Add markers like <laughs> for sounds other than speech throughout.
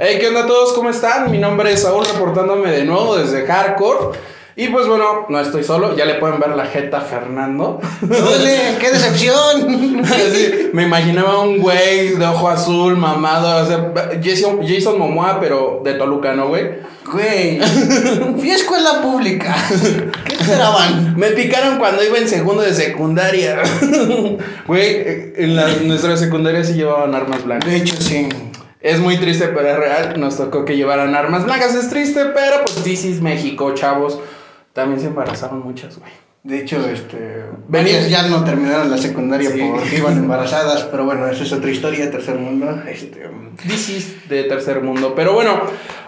Hey, ¿qué onda a todos? ¿Cómo están? Mi nombre es Saúl reportándome de nuevo desde Hardcore. Y pues bueno, no estoy solo, ya le pueden ver la jeta a Fernando. <laughs> ¡Qué decepción! <laughs> Sí, me imaginaba un güey de ojo azul, mamado, o sea, Jason, Jason Momoa, pero de Toluca, ¿no, güey? Güey, fui a escuela pública. <laughs> ¿Qué esperaban? Me picaron cuando iba en segundo de secundaria. Güey, en la, nuestra secundaria sí llevaban armas blancas. De hecho, sí. Es muy triste, pero es real. Nos tocó que llevaran armas blancas. Es triste, pero pues es México, chavos. También se embarazaron muchas, güey. De hecho, este. Varias ya no terminaron la secundaria Sí. porque iban <laughs> embarazadas, pero bueno, eso es otra historia, tercer mundo. Este. This is de tercer mundo. Pero bueno,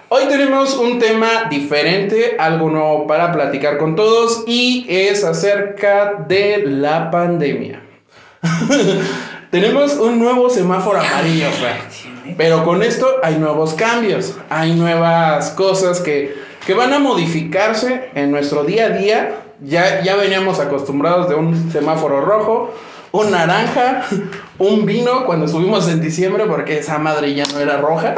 hoy tenemos un tema diferente, algo nuevo para platicar con todos y es acerca de la pandemia. <laughs> tenemos un nuevo semáforo amarillo, Fer. Pero con esto hay nuevos cambios, hay nuevas cosas que, que van a modificarse en nuestro día a día. Ya, ya veníamos acostumbrados de un semáforo rojo, un naranja, <laughs> un vino cuando estuvimos en diciembre porque esa madre ya no era roja.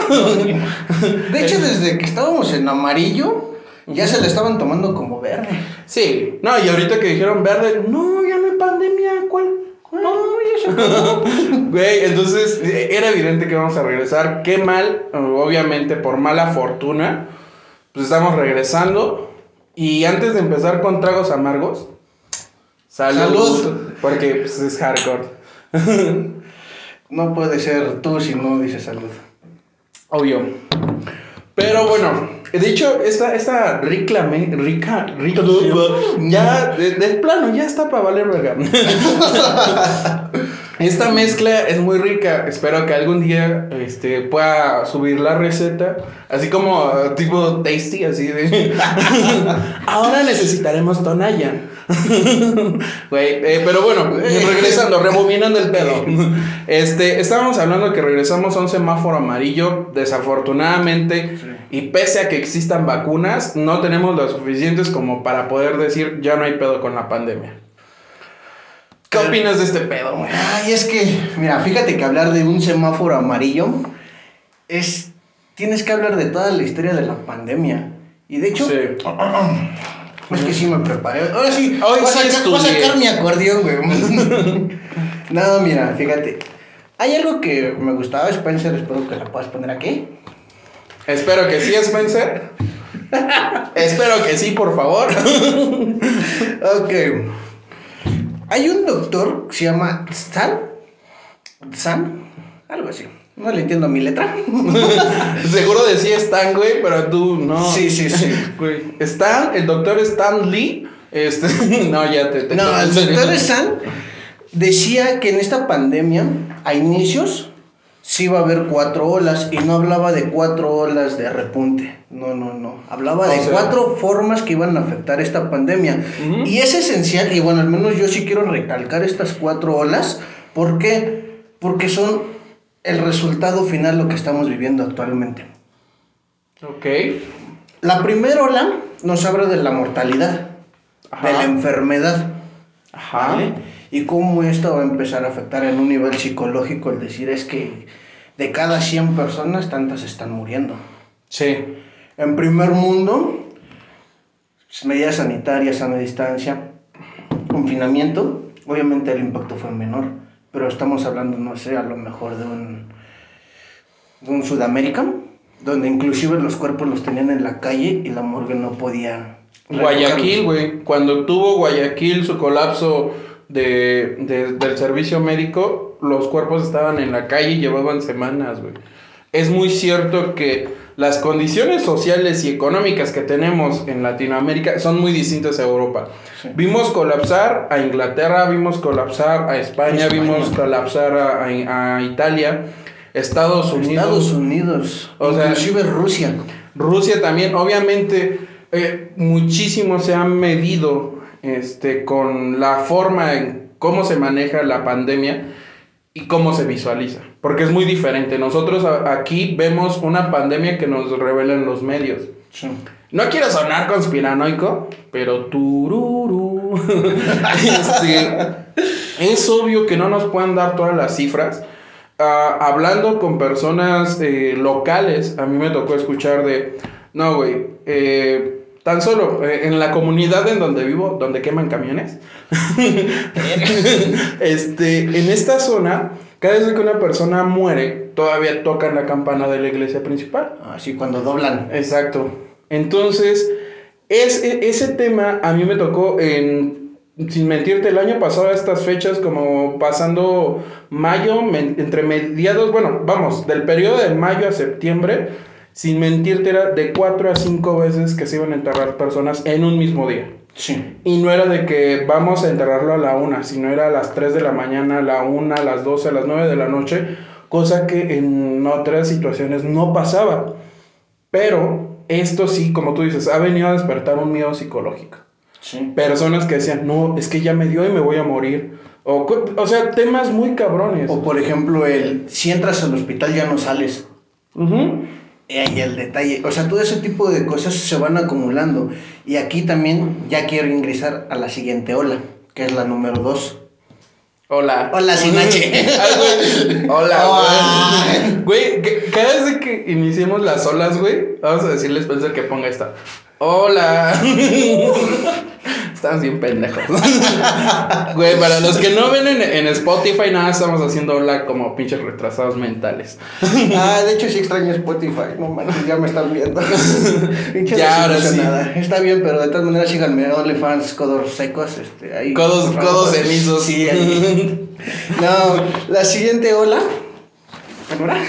De hecho, <laughs> desde que estábamos en amarillo, ya se le estaban tomando como verde. Sí, no, y ahorita que dijeron verde, no, ya no hay pandemia, ¿cuál? No, acabó. <laughs> Güey, entonces eh, era evidente que vamos a regresar. Qué mal, obviamente por mala fortuna, pues estamos regresando. Y antes de empezar con tragos amargos, salud. Salud. Porque pues, es hardcore. <laughs> No puede ser tú si no dices salud. Obvio. Pero bueno, de hecho, esta, esta rica, me- rica, rica, ya, de, de plano, ya está para valer verga. <laughs> Esta mezcla es muy rica. Espero que algún día este, pueda subir la receta. Así como eh, tipo tasty, así de. <laughs> Ahora necesitaremos tonalla. <laughs> Güey, eh, pero bueno, regresando, rebobinando el pedo. <laughs> Este, estábamos hablando que regresamos a un semáforo amarillo. Desafortunadamente, y pese a que existan vacunas, no tenemos las suficientes como para poder decir ya no hay pedo con la pandemia. ¿Qué opinas de este pedo, güey? Ay, es que, mira, fíjate que hablar de un semáforo amarillo es. Tienes que hablar de toda la historia de la pandemia. Y de hecho, Sí. es que sí me preparé. Ahora sí, Hoy voy, a sacar, voy a sacar mi acordeón, güey. <laughs> no, mira, fíjate. Hay algo que me gustaba, Spencer, espero que la puedas poner aquí. Espero que sí, Spencer. <laughs> Espero que sí, por favor. <laughs> Ok. Hay un doctor que se llama Stan. Stan, algo así. No le entiendo mi letra. <laughs> Seguro decía Stan, güey, pero tú no. Sí, sí, sí. <laughs> Güey, Stan, el doctor Stan Lee. Este, <laughs> no, ya te. te No, el doctor Stan decía que en esta pandemia, a inicios, sí iba a haber cuatro olas y no hablaba de cuatro olas de repunte. No, no, no. Hablaba de sea- cuatro formas que iban a afectar esta pandemia. Y es esencial, y bueno, al menos yo sí quiero recalcar estas cuatro olas. ¿Por qué? Porque son el resultado final lo que estamos viviendo actualmente. Ok. La primera ola nos habla de la mortalidad, Ajá. de la enfermedad. Ajá. ¿vale? Y cómo esto va a empezar a afectar en un nivel psicológico, el decir es que de cada 100 personas, tantas están muriendo. Sí. En primer mundo, medidas sanitarias, sana distancia, confinamiento, obviamente el impacto fue menor, pero estamos hablando, no sé, a lo mejor de un, de un Sudamérica, donde inclusive los cuerpos los tenían en la calle y la morgue no podía... Guayaquil, güey. Cuando tuvo Guayaquil su colapso de, de- del servicio médico, los cuerpos estaban en la calle y llevaban semanas, güey. Es muy cierto que las condiciones sociales y económicas que tenemos en Latinoamérica son muy distintas a Europa. Sí. Vimos colapsar a Inglaterra, vimos colapsar a España, España. vimos colapsar a, a- a Italia, Estados Unidos. Estados Unidos, O sea- inclusive Rusia. Rusia también, obviamente, eh, muchísimo se ha medido este, con la forma en cómo se maneja la pandemia y cómo se visualiza. Porque es muy diferente. Nosotros aquí vemos una pandemia que nos revelan los medios. No quiero sonar conspiranoico, pero tururú. <laughs> Este, es obvio que no nos pueden dar todas las cifras. ah, hablando con personas eh, locales, a mí me tocó escuchar de, no, güey, eh, tan solo eh, en la comunidad en donde vivo, donde queman camiones, <laughs> este, en esta zona, cada vez que una persona muere, todavía tocan la campana de la iglesia principal. Así cuando doblan. Exacto. Entonces, es, e- ese tema a mí me tocó en, sin mentirte, el año pasado a estas fechas, como pasando mayo, entre mediados, bueno, vamos, del periodo de mayo a septiembre, sin mentirte, era de cuatro a cinco veces que se iban a enterrar personas en un mismo día. Sí. Y no era de que vamos a enterrarlo a la una, sino era a las 3 de la mañana, a la una, a las 12, a las 9 de la noche, cosa que en otras situaciones no pasaba. Pero esto sí, como tú dices, ha venido a despertar un miedo psicológico. Sí. Personas que decían, no, es que ya me dio y me voy a morir. O, o sea, temas muy cabrones. O por ejemplo, el si entras al hospital ya no sales. Ujú. Y ahí el detalle. O sea, todo ese tipo de cosas se van acumulando. Y aquí también ya quiero ingresar a la siguiente ola, que es la número dos. Hola. Hola, sin H. <laughs> Hola, Hola. güey. Güey, cada vez que iniciemos las olas, güey, vamos a decirle a Spencer que ponga esta. Hola. <laughs> Estamos bien pendejos. <laughs> Güey, para los que no ven en, en Spotify, nada, estamos haciendo hola como pinches retrasados mentales. <laughs> Ah, de hecho sí extraño Spotify. No manches, ya me están viendo. Ya, ahora sí. desilusionada. Está bien, pero de todas maneras síganme. OnlyFans, codos secos. Este, ahí, Codos, codos cenizos. Sí, ahí. No, la siguiente ola. ¿verdad?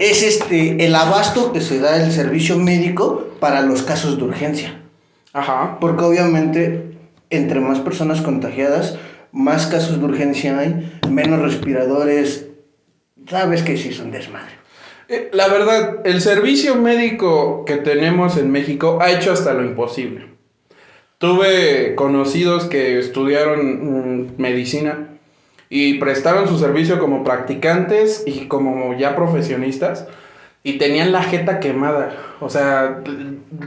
Es este el abasto que se da el servicio médico para los casos de urgencia. Ajá. Porque obviamente, entre más personas contagiadas, más casos de urgencia hay, menos respiradores. Sabes que sí es un desmadre. Eh, La verdad, el servicio médico que tenemos en México ha hecho hasta lo imposible. Tuve conocidos que estudiaron mm, medicina y prestaron su servicio como practicantes y como ya profesionistas y tenían la jeta quemada, o sea,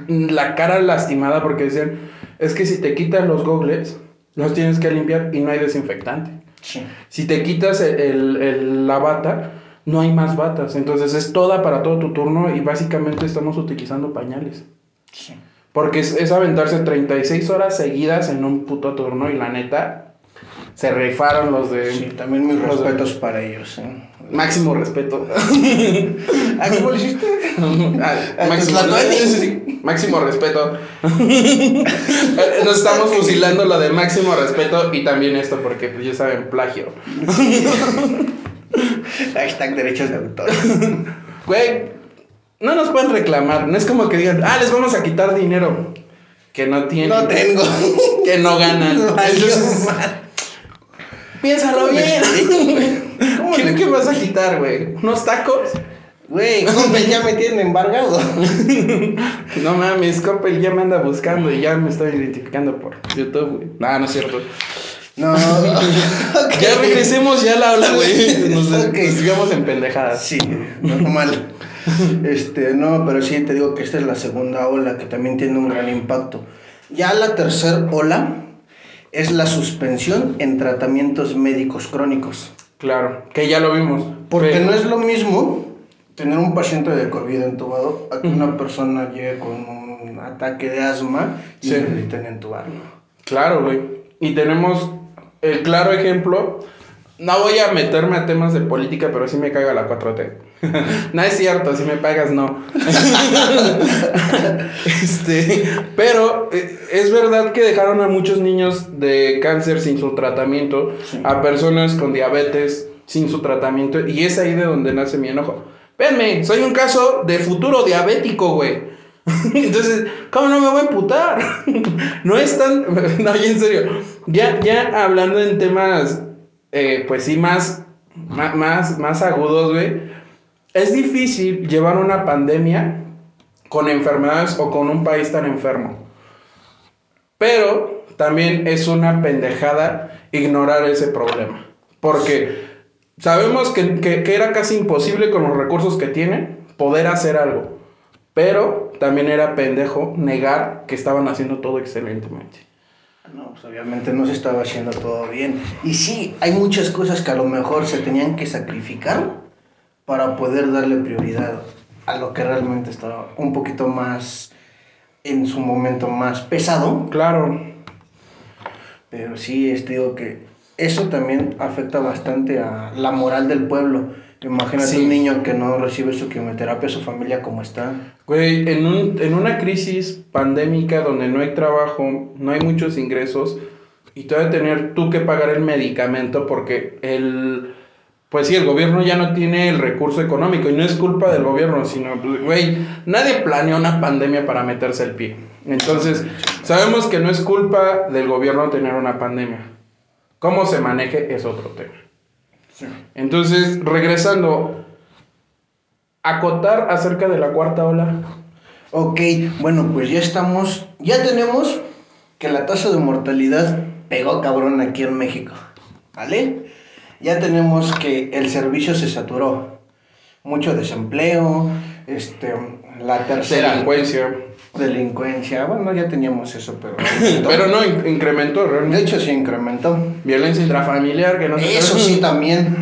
la cara lastimada porque decían, es que si te quitas los gogles, los tienes que limpiar y no hay desinfectante. Sí. Si te quitas el, el- el- la bata, no hay más batas. Entonces es toda para todo tu turno y básicamente estamos utilizando pañales. Sí. Porque es, es aventarse 36 horas seguidas en un puto turno y la neta, se rifaron los de... Sí, también mis de- respetos para ellos. ¿eh? Máximo respeto. <laughs> ¿Ah, cómo lo hiciste? <laughs> Ah, ¿A máximo, máximo respeto. <laughs> Nos estamos fusilando lo de máximo respeto y también esto porque pues ya saben, plagio. Hashtag derechos de autor. Güey, no nos pueden reclamar. No es como que digan, ah, les vamos a quitar dinero. Que no tienen. No tengo. Que no ganan. Entonces. Piénsalo ¿Cómo le bien. <laughs> ¿Cómo ¿Qué, qué vas a quitar, güey? ¿Unos tacos? Güey, <laughs> ya me tienen embargado. <laughs> No mames, Coppel ya me anda buscando y ya me está identificando por YouTube, güey. Nah, no es cierto. No. Ya regresemos ya la ola, güey. Nos, Ok. nos sigamos en pendejadas. Sí, normal. Este, no, pero sí te digo que esta es la segunda ola que también tiene un gran impacto. Ya la tercera ola es la suspensión en tratamientos médicos crónicos. Claro, que ya lo vimos. Porque Pero- no es lo mismo tener un paciente de COVID entubado a que una persona llegue con un ataque de asma y Sí. necesiten entubarlo. Claro, güey. Y tenemos el claro ejemplo. No voy a meterme a temas de política, pero sí me caga la 4T. <laughs> no es cierto, si me pagas, no. <laughs> este, pero eh, es verdad que dejaron a muchos niños de cáncer sin su tratamiento, Sí. a personas con diabetes sin su tratamiento, y es ahí de donde nace mi enojo. Véanme, soy un caso de futuro diabético, güey. <laughs> Entonces, ¿cómo no me voy a emputar? no es tan. No, ya en serio. Ya, ya hablando en temas, eh, pues sí, más, más, más agudos, güey. Es difícil llevar una pandemia con enfermedades o con un país tan enfermo. Pero también es una pendejada ignorar ese problema. Porque sabemos que, que- era casi imposible con los recursos que tienen poder hacer algo. Pero también era pendejo negar que estaban haciendo todo excelentemente. No, pues obviamente no se estaba haciendo todo bien. Y sí, hay muchas cosas que a lo mejor se tenían que sacrificar para poder darle prioridad a lo que realmente estaba un poquito más, en su momento más pesado. Claro. Pero sí, este, digo que eso también afecta bastante a la moral del pueblo. Imagínate Sí. un niño que no recibe su quimioterapia, su familia como está. Güey, en, un, en una crisis pandémica donde no hay trabajo, no hay muchos ingresos y te a tener tú que pagar el medicamento porque el... Pues sí, el gobierno ya no tiene el recurso económico y no es culpa del gobierno, sino, pues, güey, nadie planeó una pandemia para meterse el pie. Entonces, sabemos que no es culpa del gobierno tener una pandemia. Cómo se maneje es otro tema. Entonces, regresando, acotar acerca de la cuarta ola. Ok, bueno, pues ya estamos, ya tenemos que la tasa de mortalidad pegó cabrón aquí en México, ¿vale? Ya tenemos que el servicio se saturó, mucho desempleo, este, la tercera Delincuencia. delincuencia, bueno, ya teníamos eso, pero... <laughs> Pero no, in- incrementó De realmente. hecho, se incrementó. Violencia intrafamiliar, que no sé Eso sí <laughs> también.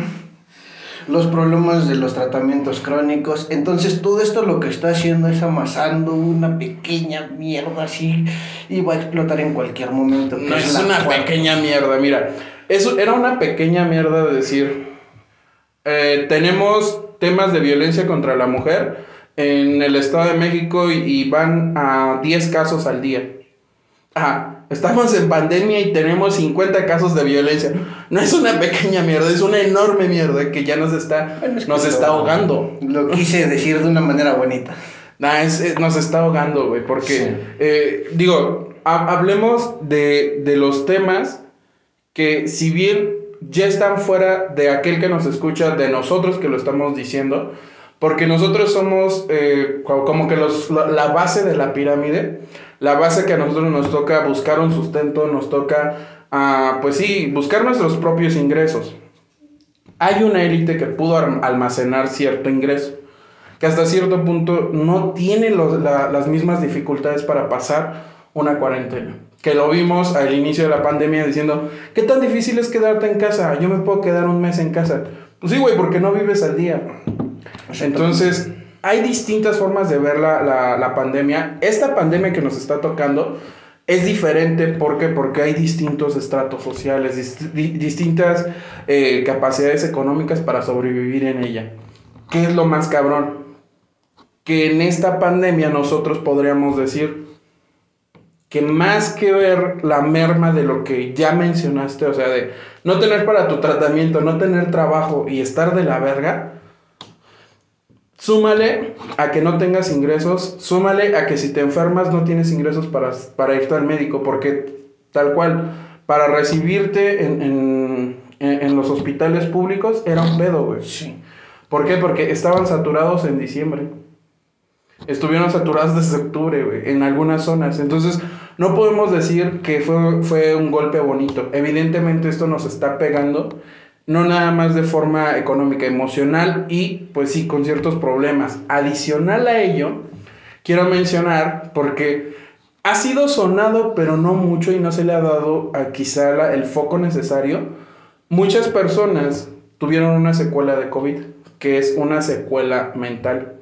Los problemas de los tratamientos crónicos. Entonces todo esto lo que está haciendo es amasando una pequeña mierda así y va a explotar en cualquier momento. No es una cuarta. pequeña mierda, mira. Eso era una pequeña mierda de decir. eh, tenemos temas de violencia contra la mujer en el Estado de México y, y van a 10 casos al día. Ajá, estamos en pandemia y tenemos 50 casos de violencia. No es una pequeña mierda, es una enorme mierda que ya nos está, Bueno, es que nos está ahogando. Lo quise decir de una manera bonita. Nah, es- es- nos está ahogando, güey, porque, Sí. eh, digo, ha- hablemos de, de los temas que si bien ya están fuera de aquel que nos escucha, de nosotros que lo estamos diciendo, porque nosotros somos eh, co- como que los, la, la base de la pirámide, la base que a nosotros nos toca buscar un sustento, nos toca, ah, pues sí, buscar nuestros propios ingresos. Hay una élite que pudo almacenar cierto ingreso que hasta cierto punto no tiene los- la- las mismas dificultades para pasar una cuarentena. Que lo vimos al inicio de la pandemia diciendo, ¿qué tan difícil es quedarte en casa? Yo me puedo quedar un mes en casa. Pues sí, güey, porque no vives al día. Entonces, hay distintas formas de ver la, la- la pandemia. Esta pandemia que nos está tocando es diferente. ¿Por qué? Porque hay distintos estratos sociales, dist- di- distintas eh, capacidades económicas para sobrevivir en ella. ¿Qué es lo más cabrón? Que en esta pandemia nosotros podríamos decir que más que ver la merma de lo que ya mencionaste, o sea, de no tener para tu tratamiento, no tener trabajo y estar de la verga, súmale a que no tengas ingresos, súmale a que si te enfermas no tienes ingresos para, para irte al médico, porque tal cual, para recibirte en, en- en- los hospitales públicos era un pedo, güey. Sí. ¿Por qué? Porque estaban saturados en diciembre. Estuvieron saturados desde octubre, güey, en algunas zonas. Entonces, no podemos decir que fue, fue un golpe bonito. Evidentemente esto nos está pegando, no nada más de forma económica, emocional y, pues sí, con ciertos problemas. Adicional a ello, quiero mencionar, porque ha sido sonado, pero no mucho y no se le ha dado a quizá el foco necesario. Muchas personas tuvieron una secuela de COVID, que es una secuela mental,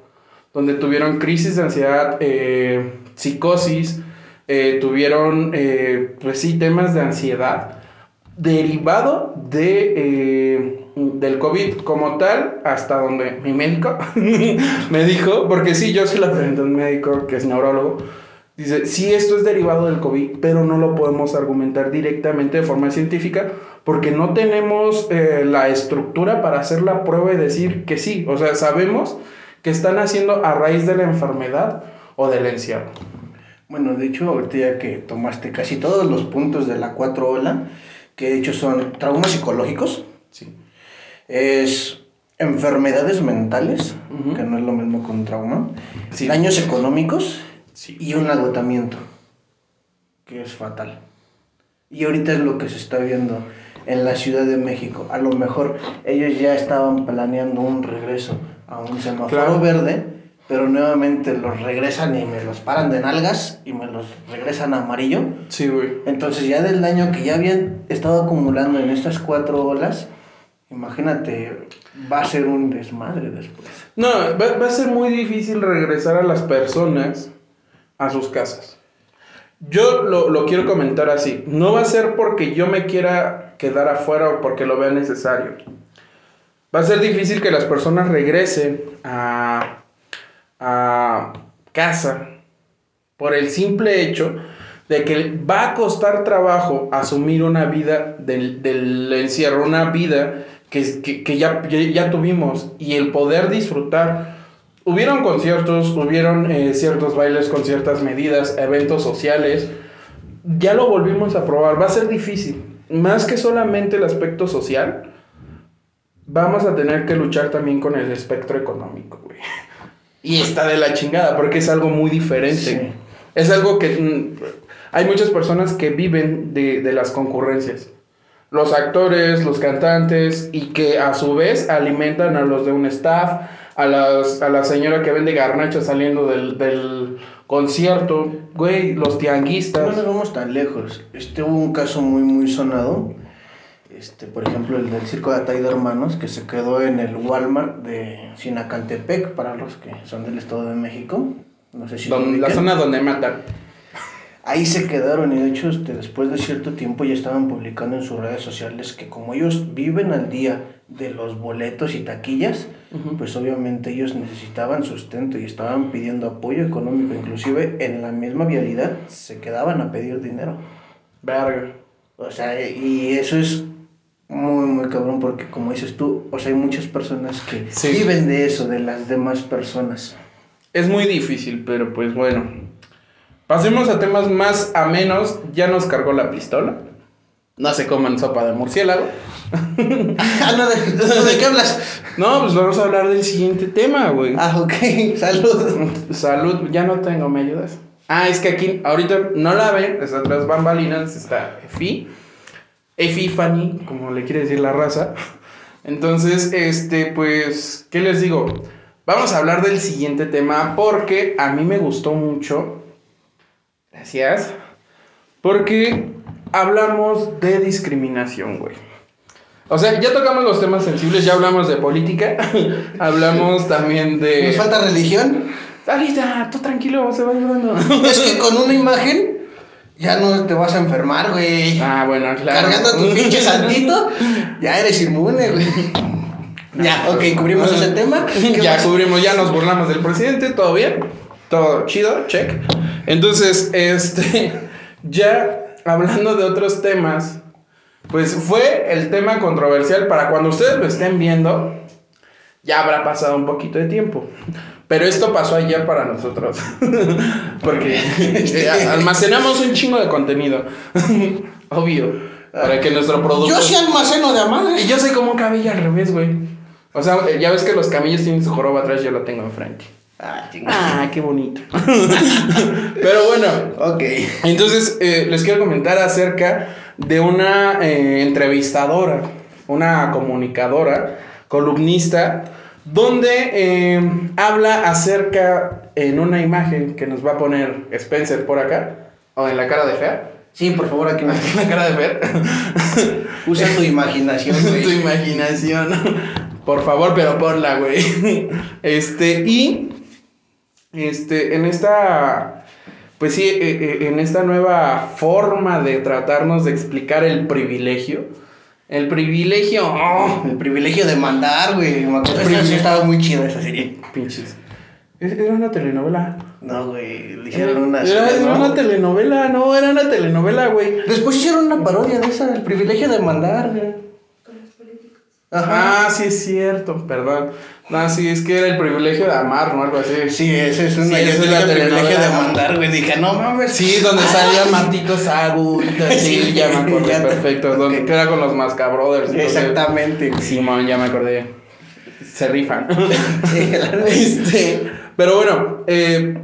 donde tuvieron crisis de ansiedad, eh, psicosis, eh, tuvieron, eh, pues sí, temas de ansiedad derivado de, eh, del COVID como tal, hasta donde mi médico <laughs> me dijo, porque sí, yo sí la pregunté a un médico que es neurólogo, dice, sí, esto es derivado del COVID, pero no lo podemos argumentar directamente de forma científica porque no tenemos eh, la estructura para hacer la prueba y decir que sí, o sea, sabemos que están haciendo a raíz de la enfermedad o del encierro. Bueno, de hecho, ahorita ya que tomaste casi todos los puntos de la cuatro ola, que de hecho son traumas psicológicos, Sí. es enfermedades mentales, que no es lo mismo que un trauma, Sí. daños económicos Sí. y un agotamiento, que es fatal. Y ahorita es lo que se está viendo en la Ciudad de México. A lo mejor ellos ya estaban planeando un regreso a un semáforo Claro. verde, pero nuevamente los regresan y me los paran de nalgas y me los regresan a amarillo. Sí, güey. Entonces ya del daño que ya habían estado acumulando en estas cuatro olas, imagínate, va a ser un desmadre después. No, va, va a ser muy difícil regresar a las personas a sus casas. Yo lo, lo quiero comentar así. No va a ser porque yo me quiera quedar afuera o porque lo vea necesario. Va a ser difícil que las personas regresen a, a casa por el simple hecho de que va a costar trabajo asumir una vida del, del encierro, una vida que, que, que ya, ya, tuvimos y el poder disfrutar. Hubieron conciertos, hubieron eh, ciertos bailes con ciertas medidas, eventos sociales. Ya lo volvimos a probar. Va a ser difícil. Más que solamente el aspecto social, vamos a tener que luchar también con el espectro económico, güey. Y está de la chingada, porque es algo muy diferente. Sí. Es algo que mm, hay muchas personas que viven de, de las concurrencias. Los actores, los cantantes, y que a su vez alimentan a los de un staff, a, las, a la señora que vende garnachas saliendo del, del concierto, güey, los No tianguistas. nos vamos tan lejos. Este hubo un caso muy muy sonado. Este, por ejemplo, el del circo de Atay de Hermanos, que se quedó en el Walmart de Sinacantepec, para los que son del Estado de México. No sé si Don- la zona donde matan. Ahí se quedaron y de hecho este, después de cierto tiempo ya estaban publicando en sus redes sociales que como ellos viven al día de los boletos y taquillas, pues obviamente ellos necesitaban sustento y estaban pidiendo apoyo económico, inclusive en la misma vialidad se quedaban a pedir dinero. Verga. O sea, y eso es muy, muy cabrón porque como dices tú, o sea, hay muchas personas que Sí. viven de eso, de las demás personas. Es muy difícil, pero pues bueno. Pasemos a temas más a menos. Ya nos cargó la pistola. No se coman sopa de murciélago. <laughs> ah, no, ¿de, ¿de qué hablas? No, pues vamos a hablar del siguiente tema, güey. Ah, ok, <laughs> salud. Salud, ya no tengo, ¿me ayudas? Ah, es que aquí, ahorita no la ven, es atrás bambalinas, está Efi. Efi Fanny, como le quiere decir la raza. Entonces, este, pues, ¿qué les digo? Vamos a hablar del siguiente tema porque a mí me gustó mucho. Gracias. Porque hablamos de discriminación, güey. O sea, ya tocamos los temas sensibles, ya hablamos de política, <laughs> hablamos también de... ¿Nos falta religión? Ahorita, tú tranquilo, se va llevando. Es que con una imagen ya no te vas a enfermar, güey. Ah, bueno, claro. Cargando tu pinche santito, ya eres inmune, güey. Ya, ok, cubrimos ese tema. <laughs> ¿Qué Ya más? cubrimos, ya nos burlamos del presidente, todo bien. Todo chido, check. Entonces, este, <laughs> ya hablando de otros temas, pues fue el tema controversial para cuando ustedes lo estén viendo, ya habrá pasado un poquito de tiempo. Pero esto pasó ayer para nosotros. <laughs> Porque eh, <laughs> almacenamos un chingo de contenido. <laughs> Obvio. Para que nuestro producto. Yo sí almaceno de a Y madre. yo soy como un camello al revés, güey. O sea, eh, ya ves que los camellos tienen su joroba atrás, yo la tengo enfrente. Ah. Ah, qué bonito. Pero bueno, Ok. entonces eh, les quiero comentar acerca de una eh, entrevistadora, una comunicadora, columnista, donde eh, habla acerca en una imagen que nos va a poner Spencer por acá, o en la cara de Fer. Sí, por favor, aquí me... La cara de Fer. <laughs> Usa tu imaginación, tu güey. imaginación. Por favor, pero ponla, güey. Este, y. Este, en esta. Pues sí, eh, eh, en esta nueva forma de tratarnos de explicar el privilegio. El privilegio. ¡oh! El privilegio de mandar, güey. Me acuerdo, esa sí estaba muy chida esa serie. Pinches. Es- Era una telenovela. No, güey. Le hicieron una Era, serie, era ¿no? una telenovela, no, era una telenovela, güey. Después hicieron una parodia de esa, el privilegio de mandar, güey. Ajá. Ah, sí es cierto, perdón. No, sí, es que era el privilegio de amar, ¿no? Algo así. Sí, ese es una. Sí, es la el privilegio de mandar, güey. Dije, no mames. Sí, donde salía Martito Sagu. <laughs> Sí, Sí, ya me acordé ya te- perfecto. Donde que era con los Masca Brothers. entonces- Exactamente. Simón, ya me acordé. Se rifan. <laughs> Sí, este, pero bueno, eh,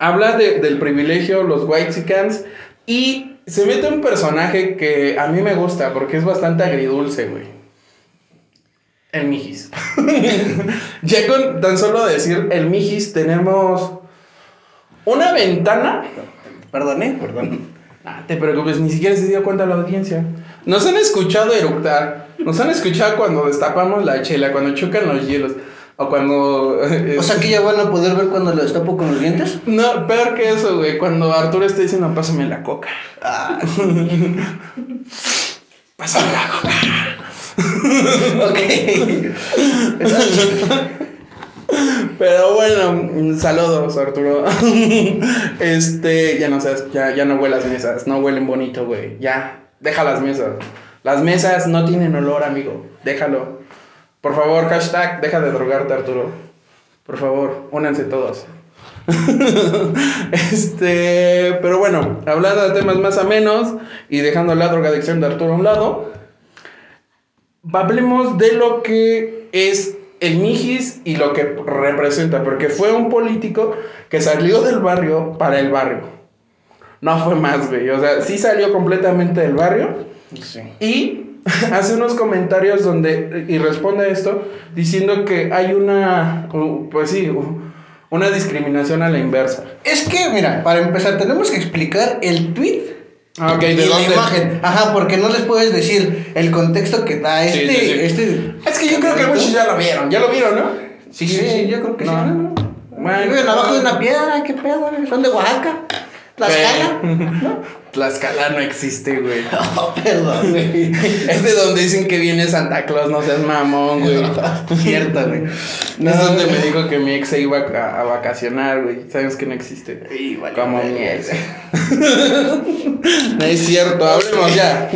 habla de- del privilegio, los Whitexicans. Y se mete un personaje que a mí me gusta porque es bastante agridulce, güey. El Mijis. <laughs> ya con tan solo decir el Mijis tenemos una ventana. Perdón, ¿eh? Perdón. Ah, te preocupes, ni siquiera se dio cuenta la audiencia. Nos han escuchado eructar. Nos han escuchado cuando destapamos la chela, cuando chocan los hielos. O cuando. O sea que ya van a poder ver cuando lo destapo con los dientes. No, peor que eso, güey. Cuando Arturo está diciendo, pásame la coca. Ah, <laughs> Pásame la coca. Ok. Pero bueno, saludos, Arturo. Este, ya no seas, ya, ya no huelas mesas, no huelen bonito, güey. Ya, deja las mesas. Las mesas no tienen olor, amigo. Déjalo. Por favor, hashtag, deja de drogarte, Arturo. Por favor, únanse todos. <laughs> este, pero bueno, hablando de temas más a menos y dejando la drogadicción de Arturo a un lado, hablemos de lo que es el Mijis y lo que representa, porque fue un político que salió del barrio para el barrio. No fue más, güey. O sea, sí salió completamente del barrio Sí. y <laughs> hace unos comentarios donde, y responde a esto, diciendo que hay una, pues sí, una discriminación a la inversa. Es que, mira, para empezar, tenemos que explicar el tweet Ah, ok, y ¿de la dónde? imagen. Ajá, porque no les puedes decir el contexto que da Sí, este. sí, sí. este Es que yo creo que muchos ya lo vieron, ya lo vieron, ¿no? Sí, sí, yo creo que No. sí. ¿no? Bueno, abajo de una piedra, ¿qué pedo? Son de Oaxaca. Tlaxcala. ¿No? Tlaxcala no existe, güey. <laughs> Oh, perdón, güey. Es de donde dicen que viene Santa Claus, no seas mamón, güey. <laughs> Cierto, güey. es donde me dijo que mi ex se iba a, a vacacionar, güey. Sabes que no existe. Y vale, Como mi ex. No es cierto, hablemos ya.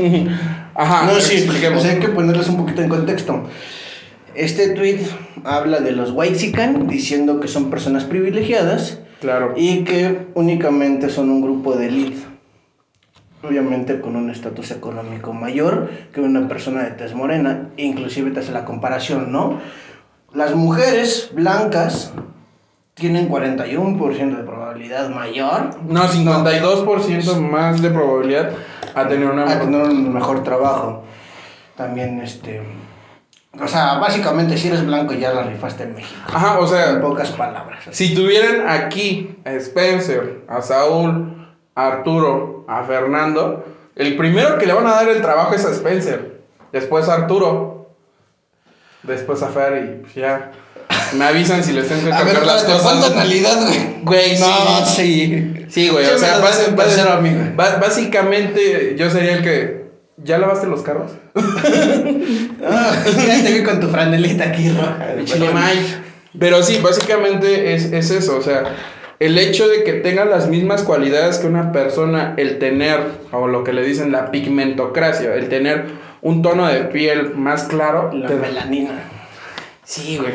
Ajá, no, sí, expliquemos. sea, hay que ponerles un poquito en contexto. Este tweet habla de los Whitezican diciendo que son personas privilegiadas Claro. y que únicamente son un grupo de elite. Obviamente con un estatus económico mayor que una persona de tez morena, inclusive te hace la comparación, ¿no? Las mujeres blancas tienen 41% de probabilidad mayor No, 52% más de probabilidad a tener una. a tener un mejor trabajo. También, este. O sea, básicamente, si eres blanco, ya la rifaste en México. Ajá, o En sea, pocas palabras. si tuvieran aquí a Spencer, a Saúl, a Arturo, a Fernando, el primero que le van a dar el trabajo es a Spencer. Después a Arturo. Después a Fer y pues ya. Me avisan si les tengo que <laughs> cambiar las cosas. ¿cuál tonalidad, güey? Güey, No, sí. sí. Güey, o sea, en básicamente yo sería el que. ¿Ya lavaste los carros? <laughs> Con tu franelita aquí roja. Chile. Pero sí, básicamente es, es eso, o sea, el hecho de que tenga las mismas cualidades que una persona, el tener, o lo que le dicen la pigmentocracia, el tener un tono de piel más claro, La te melanina. Sí, güey.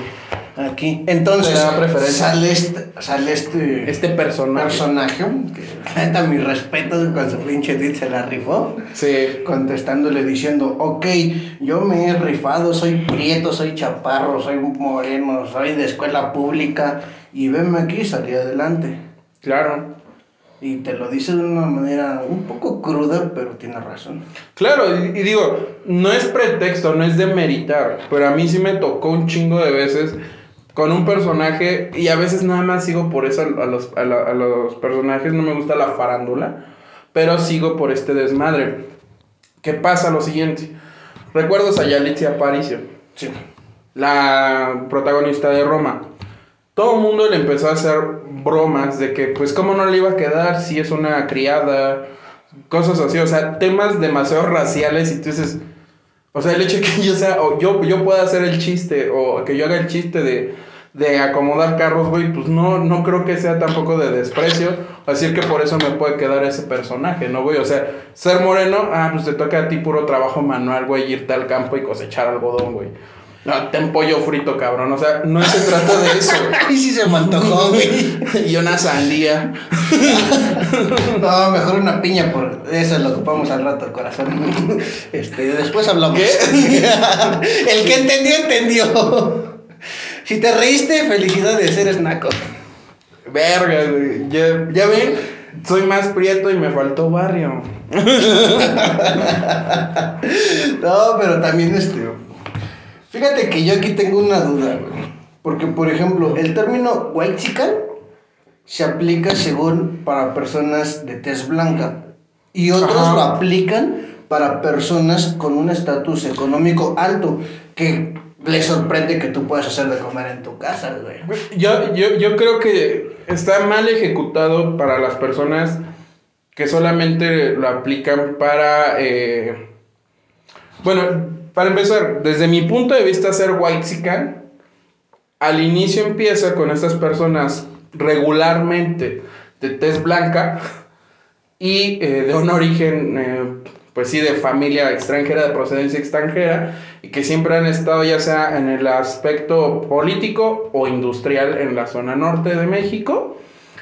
Aquí. Entonces, sale este, sale este, Este personaje. personaje, que neta, mi respeto con su pinche tweet se la rifó. Sí. contestándole diciendo, ok, yo me he rifado, soy prieto, soy chaparro, soy moreno, soy de escuela pública y venme aquí, salí adelante. Claro. Y te lo dice de una manera un poco cruda, pero tiene razón. Claro, y, y digo, no es pretexto, no es de meritar, pero a mí sí me tocó un chingo de veces con un personaje y a veces nada más sigo por eso a los, a la- a los personajes, no me gusta la farándula, pero sigo por este desmadre. ¿Qué pasa? Lo siguiente, recuerdo a Yalitza Aparicio, Sí. la protagonista de Roma. Todo el mundo le empezó a hacer bromas de que, pues, ¿cómo no le iba a quedar si es una criada? Cosas así, o sea, temas demasiado raciales y tú dices, o sea, el hecho de que yo sea, o yo, yo pueda hacer el chiste, o que yo haga el chiste de, de acomodar carros, güey, pues no, no creo que sea tampoco de desprecio, decir que por eso me puede quedar ese personaje, ¿no, güey? O sea, ser moreno, ah, pues te toca a ti puro trabajo manual, güey, irte al campo y cosechar algodón, güey. No, ten pollo frito, cabrón, o sea, no se trata de eso. <laughs> Ay, sí se me antojó, güey. y una sandía. <laughs> No, mejor una piña por eso lo ocupamos al rato, corazón. <laughs> Este, después hablamos. ¿Qué? El que entendió, entendió. Si te reíste, felicidades, eres naco. Verga, güey. Ya, ya ven, soy más prieto y me faltó barrio. No, pero también este. Fíjate que yo aquí tengo una duda, güey. Porque, por ejemplo, el término white chican se aplica según para personas de tez blanca. Y otros Ajá. lo aplican para personas con un estatus económico alto. Que les sorprende que tú puedas hacer de comer en tu casa, güey. Yo, yo, yo creo que está mal ejecutado para las personas que solamente lo aplican para... eh, Bueno, para empezar, desde mi punto de vista, ser white al inicio empieza con estas personas regularmente de tez blanca y eh, de un origen, eh, pues sí, de familia extranjera, de procedencia extranjera, y que siempre han estado ya sea en el aspecto político o industrial en la zona norte de México,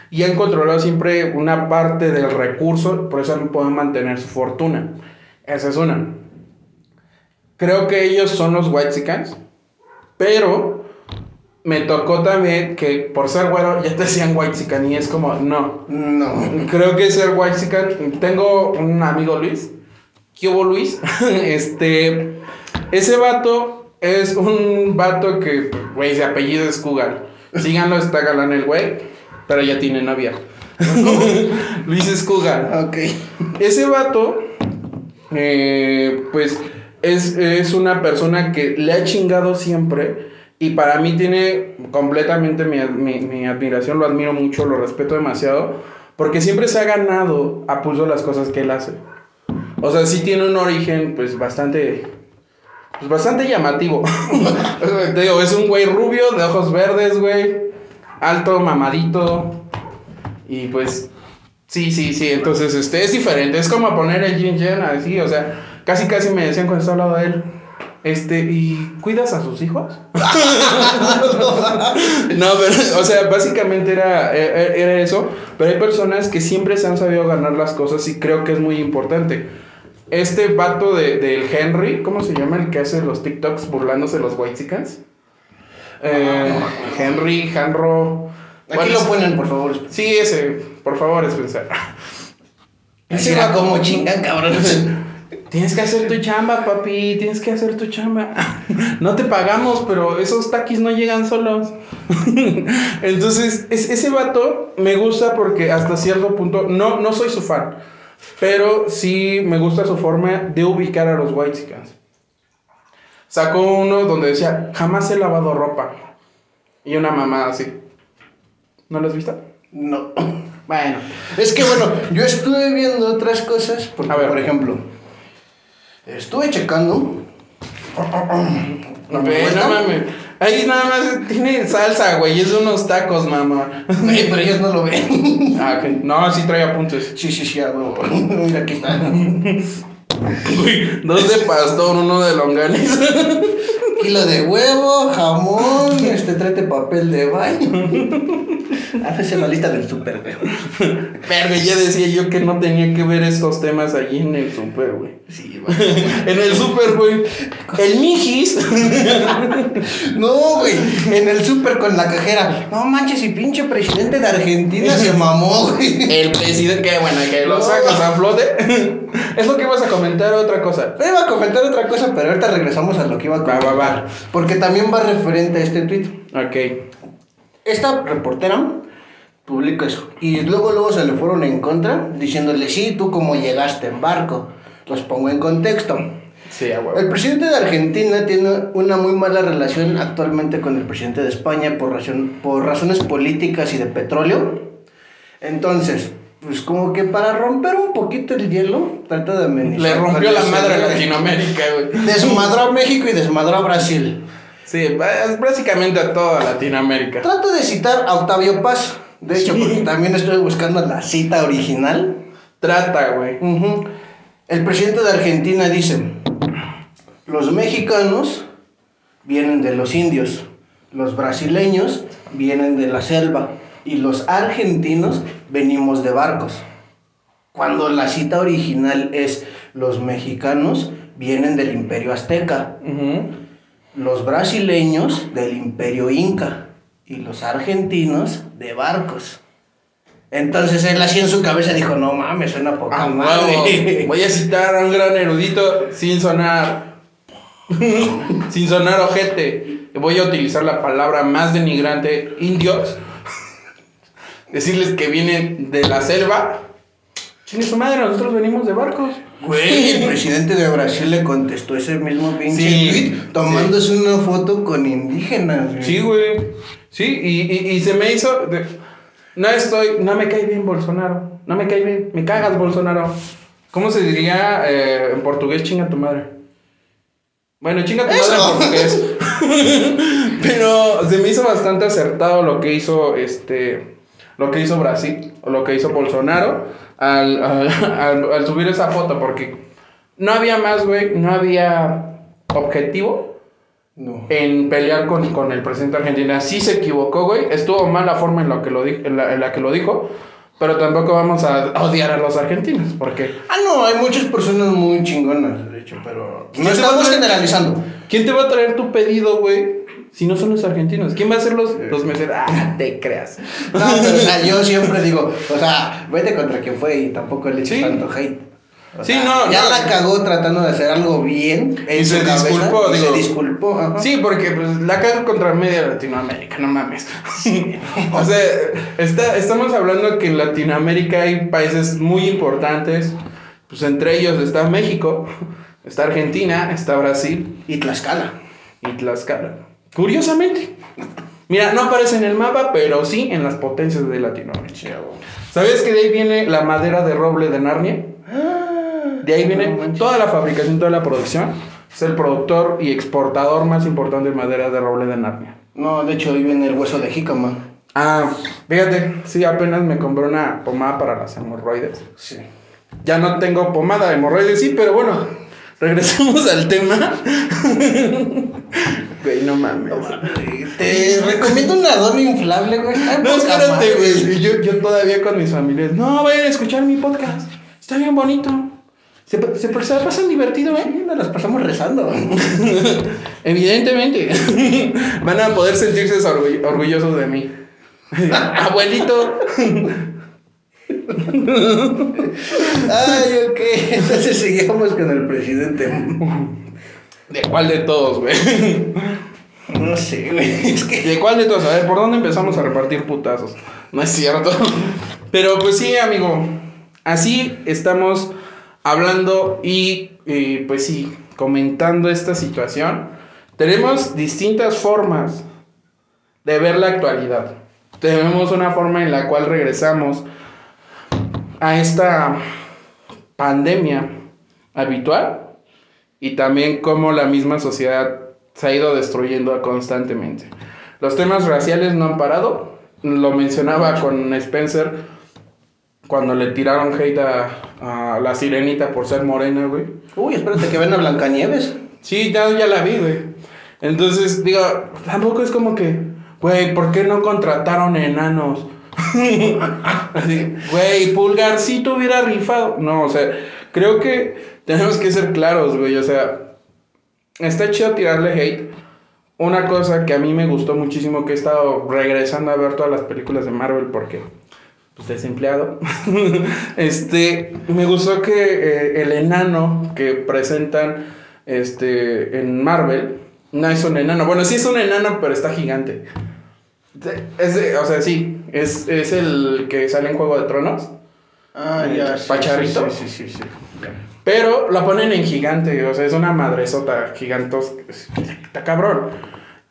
y han controlado siempre una parte del recurso, por eso pueden mantener su fortuna. Esa es una. Creo que ellos son los Whitexicans, pero me tocó también que por ser güero ya te decían Whitexican y es como, no. No. Creo que ser Whitexican, tengo un amigo Luis, ¿qué hubo Luis? <laughs> este, ese vato es un vato que, güey, su apellido es Cougar. Síganlo, está galán el güey, pero ya tiene novia. <laughs> Luis es Cougar. Ok. Ese vato, eh, pues, es, es una persona que le ha chingado siempre. Y para mí tiene completamente mi, mi- mi admiración, lo admiro mucho, lo respeto demasiado. Porque siempre se ha ganado a pulso las cosas que él hace. O sea, sí tiene un origen, pues, bastante... Pues bastante llamativo. <laughs> Digo, es un güey rubio, de ojos verdes, güey. Alto, mamadito. Y pues Sí, sí, sí, entonces este es diferente, es como poner el yin yang así, o sea, casi casi me decían cuando estaba al lado de él, este, ¿y cuidas a sus hijos? <laughs> no, pero, o sea, básicamente era, era era eso, pero hay personas que siempre se han sabido ganar las cosas y creo que es muy importante. Este vato de, del Henry, ¿cómo se llama el que hace los TikToks burlándose de los Whitexicans? Eh, Henry, Hanro. Aquí bueno, lo ponen, por favor. Sí, ese, por favor, Spencer. Así era como chingan, cabrón. <laughs> Tienes que hacer tu chamba, papi, tienes que hacer tu chamba. <laughs> No te pagamos, pero esos taquis no llegan solos. <laughs> Entonces, es- ese vato me gusta porque hasta cierto punto, no, no soy su fan, pero sí me gusta su forma de ubicar a los Whitexicans. Sacó uno donde decía, jamás he lavado ropa. Y una mamá así. ¿No lo has visto? No. <laughs> Bueno. Es que bueno, yo estuve viendo otras cosas, porque A ver. por ejemplo, estuve checando. Ve, no mames. Ahí nada más tiene salsa, güey. Es de unos tacos, mamá. Güey, pero ellos no lo ven. Ah. No, sí trae apuntes. Sí, sí, sí, a huevo. <laughs> Mira, aquí está. Güey, dos de pastor, uno de longaniza. <laughs> Kilo de huevo, jamón, este, tráete papel de baño. <laughs> Haces la lista del súper, güey. Verga, ya decía yo que no tenía que ver estos temas allí en el super, güey. Sí, güey. <laughs> En el super, güey. El mijis. No, güey. En el súper con la cajera. No manches, y pinche presidente de Argentina se mamó, güey. El presidente, que bueno, que lo sacas a flote. Es lo que ibas a comentar, otra cosa. Te iba a comentar otra cosa, pero ahorita regresamos a lo que iba a comentar. va, va. Porque también va referente a este tweet. Ok. Esta reportera publicó eso. Y luego, luego se le fueron en contra, diciéndole, sí, tú cómo llegaste en barco. Los pongo en contexto. Sí, a huevo. El presidente de Argentina tiene una muy mala relación actualmente con el presidente de España por, razón- por razones políticas y de petróleo. Entonces, pues como que para romper un poquito el hielo, trata de amenizar. Le rompió la madre a Latinoamérica, güey. Desmadró a México y desmadró a Brasil. Sí, básicamente a toda Latinoamérica. Trato de citar a Octavio Paz. De hecho, porque también estoy buscando la cita original. Trata, güey. El presidente de Argentina dice, los mexicanos vienen de los indios, los brasileños vienen de la selva y los argentinos venimos de barcos. Cuando la cita original es los mexicanos vienen del imperio azteca, los brasileños del imperio inca y los argentinos de barcos. Entonces él así en su cabeza dijo, no mames, suena poca Ah, madre. <laughs> Voy a citar a un gran erudito sin sonar. <laughs> sin sonar ojete, voy a utilizar la palabra más denigrante, indios. Decirles que vienen de la selva. Chingue su madre, nosotros venimos de barcos. Güey, el presidente de Brasil le contestó ese mismo pinche Sí, tweet tomándose una foto con indígenas, güey. Sí, güey. Sí, y, y, y se me hizo. de- no estoy. No me cae bien Bolsonaro. No me cae bien. Me cagas, Bolsonaro. ¿Cómo se diría eh, en portugués? Chinga tu madre. Bueno, chinga tu madre en portugués. <laughs> <laughs> Pero se me hizo bastante acertado lo que hizo este. Lo que hizo Brasil. O lo que hizo Bolsonaro. Al, al, <laughs> al- al subir esa foto. Porque no había más, güey. No había objetivo No. en pelear con, con el presidente de Argentina. Sí se equivocó, güey. Estuvo mal la forma en, lo que lo di- en, la, en la que lo dijo. Pero tampoco vamos a odiar a los argentinos. Porque. Ah, no, hay muchas personas muy chingonas, de hecho, pero ¿Quién no estamos generalizando. ¿Quién te va a traer tu pedido, güey? Si no son los argentinos. ¿Quién va a hacer los, los meseros? Ah, te creas. No, pero o sea, yo siempre digo, o sea, vete contra quien fue y tampoco le eches Sí. tanto hate. O Sí, sea, no, Ya no. la cagó tratando de hacer algo bien. en Y su se disculpó, y digo. Se disculpó, ajá. Sí, porque pues, la caga contra media Latinoamérica, no mames. <laughs> o sea, está, estamos hablando que en Latinoamérica hay países muy importantes. Pues entre ellos está México, está Argentina, está Brasil Y Tlaxcala. y Tlaxcala. Curiosamente. Mira, no aparece en el mapa, pero sí en las potencias de Latinoamérica. ¿Sabes que de ahí viene la madera de roble de Narnia? De ahí viene toda la fabricación, toda la producción. Es el productor y exportador más importante de madera de roble de Narnia. No, de hecho, ahí viene el hueso de jícama. Ah, fíjate, sí, apenas me compré una pomada para las hemorroides. Sí. Ya no tengo pomada de hemorroides, sí, pero bueno, <laughs> regresemos al tema. Güey, no mames. Te recomiendo un adorno inflable, güey. No, espérate, güey. Yo, yo todavía con mis familias. No, vayan a escuchar mi podcast. Está bien bonito. Se, se, se la pasan divertido, ¿eh? Nos las pasamos rezando. <laughs> Evidentemente. <laughs> Van a poder sentirse orgull- orgullosos de mí. <laughs> Abuelito. Ay, ok. Entonces seguimos con el presidente. ¿De cuál de todos, güey? <laughs> No sé, güey. Es que. ¿De cuál de todos? A ver, ¿por dónde empezamos a repartir putazos? No es cierto. Pero pues sí, amigo. Así estamos hablando y eh, pues sí, comentando esta situación. Tenemos distintas formas de ver la actualidad. Tenemos una forma en la cual regresamos a esta pandemia habitual y también cómo la misma sociedad se ha ido destruyendo constantemente. Los temas raciales no han parado. Lo mencionaba con Spencer cuando le tiraron hate a, a la sirenita por ser morena, güey. Uy, espérate que ven a Blancanieves. Sí, ya, ya la vi, güey. Entonces, digo, tampoco es como que, güey, ¿por qué no contrataron enanos? <laughs> Así, güey, Pulgarcito hubiera rifado. No, o sea, creo que tenemos que ser claros, güey. O sea, está chido tirarle hate. Una cosa que a mí me gustó muchísimo, que he estado regresando a ver todas las películas de Marvel porque, pues, desempleado. <laughs> este, me gustó que eh, el enano que presentan este, en Marvel, no es un enano. Bueno, sí es un enano, pero está gigante. Es o sea, sí, es, es el que sale en Juego de Tronos. Ah, Eh, ya. sí. Sí, sí, sí. Pero la ponen en gigante, o sea, es una madresota gigantos. Está cabrón.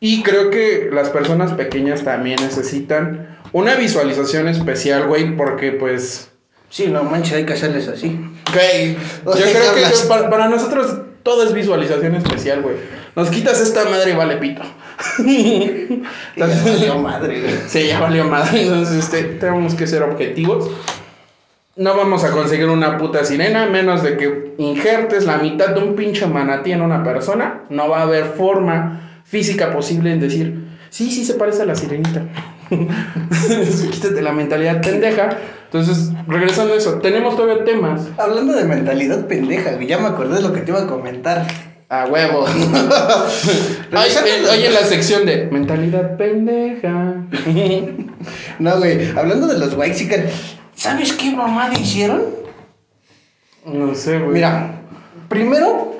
Y creo que las personas pequeñas también necesitan una visualización especial, güey, porque pues. Sí, no manches, hay que hacerles así. Güey, yo creo que para, para nosotros todo es visualización especial, güey. Nos quitas esta madre y vale pito. <laughs> Y ya valió madre, güey. Sí, ya valió madre. Entonces, este, tenemos que ser objetivos. No vamos a conseguir una puta sirena, menos de que injertes la mitad de un pinche manatí en una persona. No va a haber forma física posible en decir, sí, sí se parece a la sirenita. <laughs> Quítate la mentalidad pendeja. Entonces, regresando a eso, tenemos todavía temas. Hablando de mentalidad pendeja, güey, ya me acordé de lo que te iba a comentar. A huevo. <laughs> Ay, Regresando en- oye, en la sección de mentalidad pendeja. <laughs> No, güey, hablando de los Waxican, ¿sabes qué mamada hicieron? No sé, güey. Mira, primero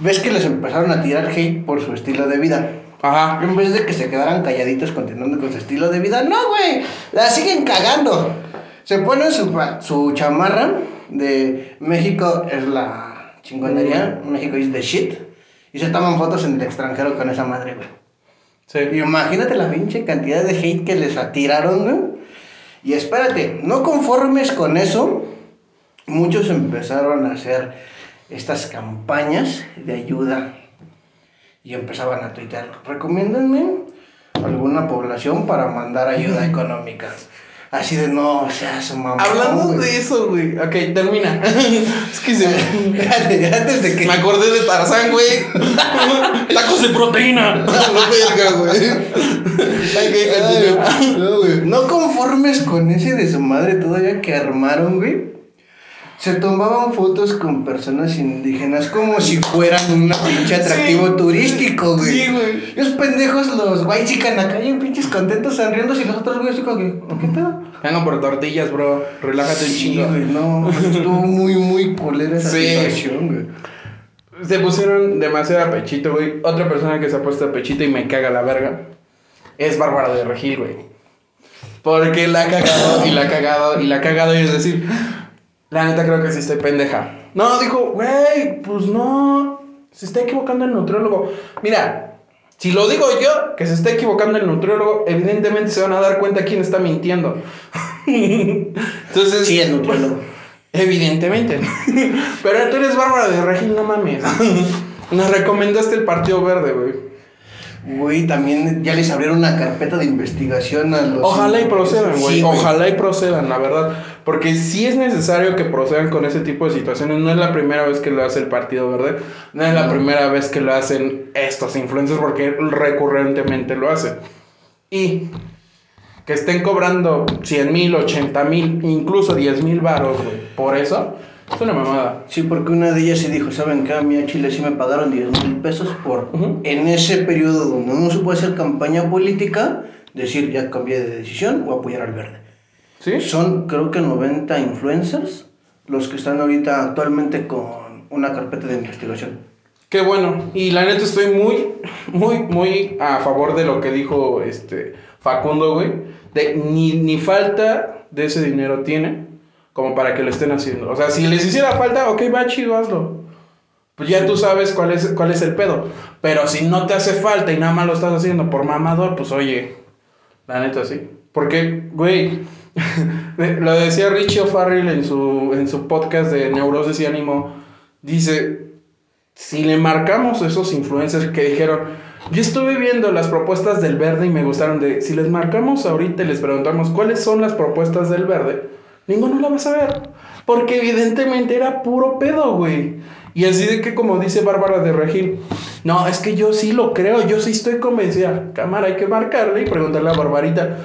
ves que les empezaron a tirar hate por su estilo de vida. Ajá. En vez de que se quedaran calladitos continuando con su estilo de vida, no, güey, la siguen cagando. Se ponen su, su chamarra de México es la chingonería, México is the shit. Y se toman fotos en el extranjero con esa madre, güey. Sí. Y imagínate la pinche cantidad de hate que les atiraron, güey. Y espérate, no conformes con eso, muchos empezaron a hacer estas campañas de ayuda. Y empezaban a tuitear, recomiéndenme alguna población para mandar ayuda económica. Así de no, o sea, su mamá. Hablando de eso, güey. Ok, termina. <laughs> es que se Antes de que. Me acordé de Tarzán, güey. <laughs> Tacos de proteína. <laughs> No, verga, güey. Continúa. No, güey. No conformes con ese de su madre todavía que armaron, güey. Se tomaban fotos con personas indígenas como si fueran un pinche atractivo Sí. turístico, güey. Sí, güey. Los pendejos, los guay chican acá y pinches contentos sonriendo y los otros güeyes así como que, ¿qué pedo? Vengo por tortillas, bro. Relájate un Sí, chingo. güey, no, estuvo muy, muy culera esa Sí. situación, güey. Se pusieron demasiado a pechito, güey. Otra persona que se ha puesto a pechito y me caga la verga es Bárbara de Regil, güey. Porque la ha cagado y la ha cagado y la ha cagado y es decir, la neta creo que sí estoy pendeja. No, dijo, güey, pues no. Se está equivocando el nutriólogo. Mira, si lo digo yo, que se está equivocando el nutriólogo, evidentemente se van a dar cuenta quién está mintiendo. <laughs> Entonces, Sí, el nutriólogo. Evidentemente. <laughs> Pero tú eres Bárbara de Regil, no mames. <laughs> Nos recomendaste el Partido Verde, güey. Güey, también ya les abrieron una carpeta de investigación a los. Ojalá y procedan, güey. Sí, Ojalá y procedan, la verdad. Porque sí es necesario que procedan con ese tipo de situaciones. No es la primera vez que lo hace el Partido Verde. No es la No. primera vez que lo hacen estos influencers porque recurrentemente lo hacen. Y que estén cobrando 100 mil, 80 mil, incluso 10 mil baros, güey. Por eso, es una mamada. Sí, porque una de ellas sí dijo, ¿saben qué? A mí a Chile sí me pagaron 10 mil pesos por, Ujú. en ese periodo donde no se puede hacer campaña política, decir, ya cambié de decisión, voy a apoyar al verde. ¿Sí? Son, creo que 90 influencers los que están ahorita actualmente con una carpeta de investigación. Qué bueno. Y la neta estoy muy, muy, muy a favor de lo que dijo este Facundo, güey. De ni, ni falta de ese dinero tiene como para que lo estén haciendo. O sea, si les hiciera falta, ok, va chido, hazlo. Pues ya tú sabes cuál es, cuál es el pedo. Pero si no te hace falta y nada más lo estás haciendo por mamador, pues oye, la neta sí. Porque, güey, lo decía Richie O'Farrell en su, en su podcast de Neurosis y Ánimo. Dice, si le marcamos a esos influencers que dijeron, yo estuve viendo las propuestas del verde y me gustaron de, si les marcamos ahorita y les preguntamos cuáles son las propuestas del verde, ninguno la va a saber. Porque evidentemente era puro pedo, güey. Y así de que como dice Bárbara de Regil, no, es que yo sí lo creo, yo sí estoy convencida. Cámara, hay que marcarle y preguntarle a Barbarita,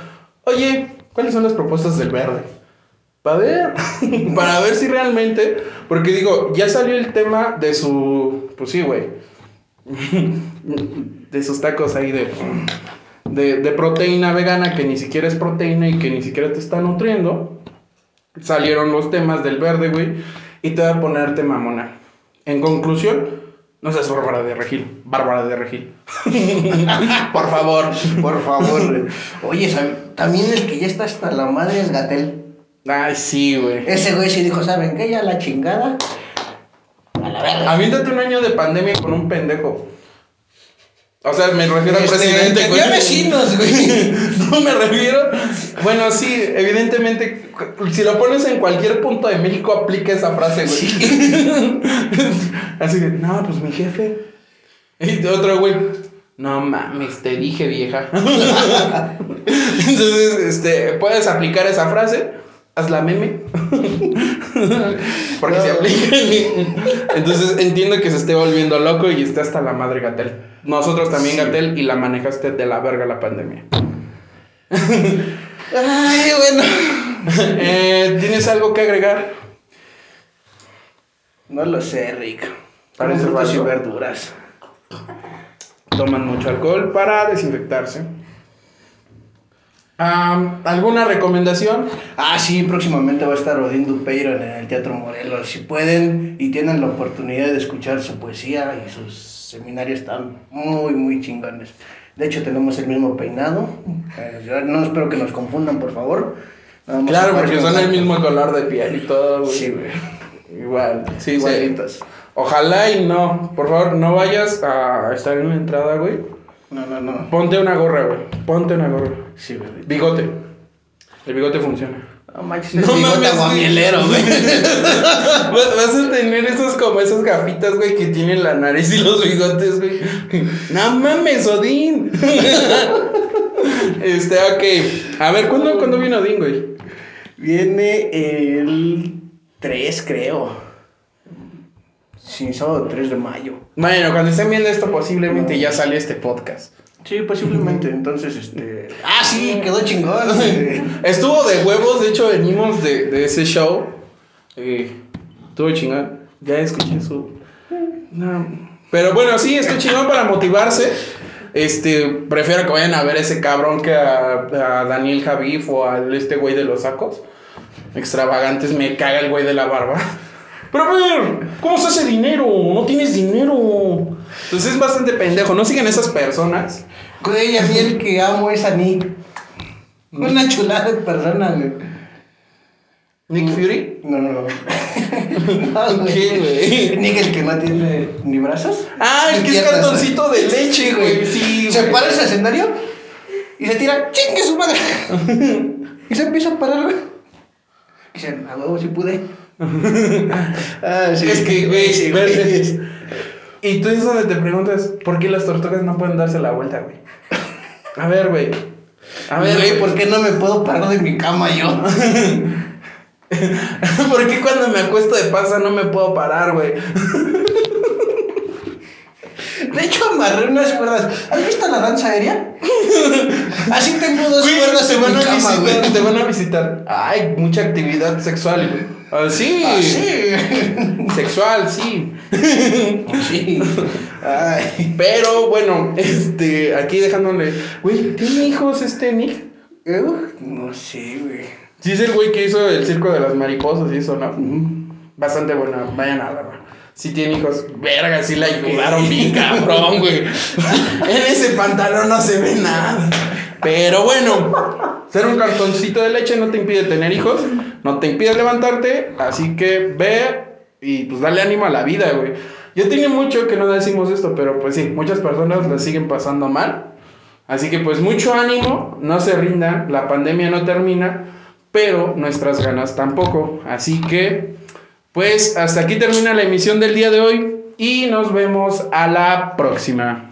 oye, ¿cuáles son las propuestas del verde? Para ver, <laughs> para ver si realmente, porque digo, ya salió el tema de su, pues sí, güey, <laughs> de sus tacos ahí de, de, de proteína vegana que ni siquiera es proteína y que ni siquiera te está nutriendo. Salieron los temas del verde, güey, y te voy a ponerte mamona. En conclusión, no seas Bárbara de Regil, Bárbara de Regil. <laughs> Por favor. Por favor. güey. Oye, también el que ya está hasta la madre es Gatel. Ay, sí, güey. Ese güey sí dijo, ¿saben qué? Ya la chingada. A la verga. Aviéntate un año de pandemia con un pendejo. O sea, me refiero al Este, presidente, güey. vecinos, güey. <laughs> No me refiero. Bueno, sí, evidentemente, si lo pones en cualquier punto de México, aplica esa frase, güey. <laughs> Así que, no, pues mi jefe. Y otro güey, no mames, te dije vieja. <laughs> Entonces, este, puedes aplicar esa frase, haz la meme. Porque se aplica. Entonces entiendo que se esté volviendo loco y esté hasta la madre Gatel. Nosotros también, Sí. Gatel, y la manejaste de la verga la pandemia. <laughs> Ay, bueno. <laughs> Eh, ¿Tienes algo que agregar? No lo sé, Rick. Parece Como frutas y verduras. Toman mucho alcohol para desinfectarse. ¿Alguna recomendación? Ah, sí, próximamente va a estar Odín Dupeiro en el Teatro Morelos. Si pueden y tienen la oportunidad de escuchar su poesía y sus seminarios están muy, muy chingones. De hecho, tenemos el mismo peinado. Eh, no espero que nos confundan, por favor. Claro, porque son el mismo color de piel y todo, güey. Sí, güey. Igual, sí, Igualitos. sí. Ojalá y no. Por favor, no vayas a estar en la entrada, güey. No, no, no. Ponte una gorra, güey. Ponte una gorra. Sí, güey. Bigote. El bigote funciona. No manches, No mames, aguamielero, güey. <laughs> Vas vas a tener esos como esas gafitas, güey, que tienen la nariz y los bigotes, güey. No mames, Odín. <laughs> Este, ok. A ver, ¿cuándo, ¿cuándo viene Odín, güey? Viene el 3, creo. Sí, sábado 3 de mayo. Bueno, cuando estén viendo esto, posiblemente ya salió este podcast. Sí, posiblemente. Entonces, este. Ah, sí, quedó chingón. Estuvo de huevos, de hecho, venimos de, de ese show. Eh, estuvo chingón. Ya escuché su. No. Pero bueno, sí, estoy chingón para motivarse. Este, prefiero que vayan a ver ese cabrón que a, a Daniel Javif o al este güey de los sacos. Extravagantes, me caga el güey de la barba. Pero a ver, ¿cómo se hace dinero? No tienes dinero. Entonces es bastante pendejo. No sigan esas personas. Güey, a mí el que amo es a Nick. Una chulada de persona, güey. Nick Fury. No, no, no. <laughs> no ¿Qué, güey? Nick, el que no tiene ni brazos. Ah, el que es cartoncito de leche, güey. Sí, se güey. para ese escenario y se tira, chingue su madre. <laughs> y se empieza a parar, güey. Y dice, a huevo, sí pude. <laughs> ah, sí. Es que, güey, sí, ves- Y tú es donde te preguntas, ¿por qué las tortugas no pueden darse la vuelta, güey? A ver, güey. A ver, güey, ¿por qué no me puedo parar de mi cama yo? <laughs> ¿Por qué cuando me acuesto de panza no me puedo parar, güey? De hecho, amarré unas cuerdas. ¿Has visto la danza aérea? Así tengo dos Güey, cuerdas te en van mi a cama, visitar, güey. te van a visitar. Ay, mucha actividad sexual, güey. Ah, sí. Ah, sí. Sexual, sí. Sí. Ay. Pero bueno, este, aquí dejándole. Güey, ¿tiene hijos este Nick? Eh, No sé, güey. Sí, es el güey que hizo el circo de las mariposas y eso, ¿no? Bastante bueno, vayan a verlo. Si tiene hijos, verga, sí la ayudaron bien cabrón, güey. <laughs> en ese pantalón no se ve nada. Pero bueno, ser un cartoncito de leche no te impide tener hijos, no te impide levantarte, así que ve y pues dale ánimo a la vida, güey. Yo tiene mucho que no decimos esto, pero pues sí, muchas personas la siguen pasando mal. Así que pues mucho ánimo, no se rindan, la pandemia no termina, pero nuestras ganas tampoco. Así que pues hasta aquí termina la emisión del día de hoy y nos vemos a la próxima.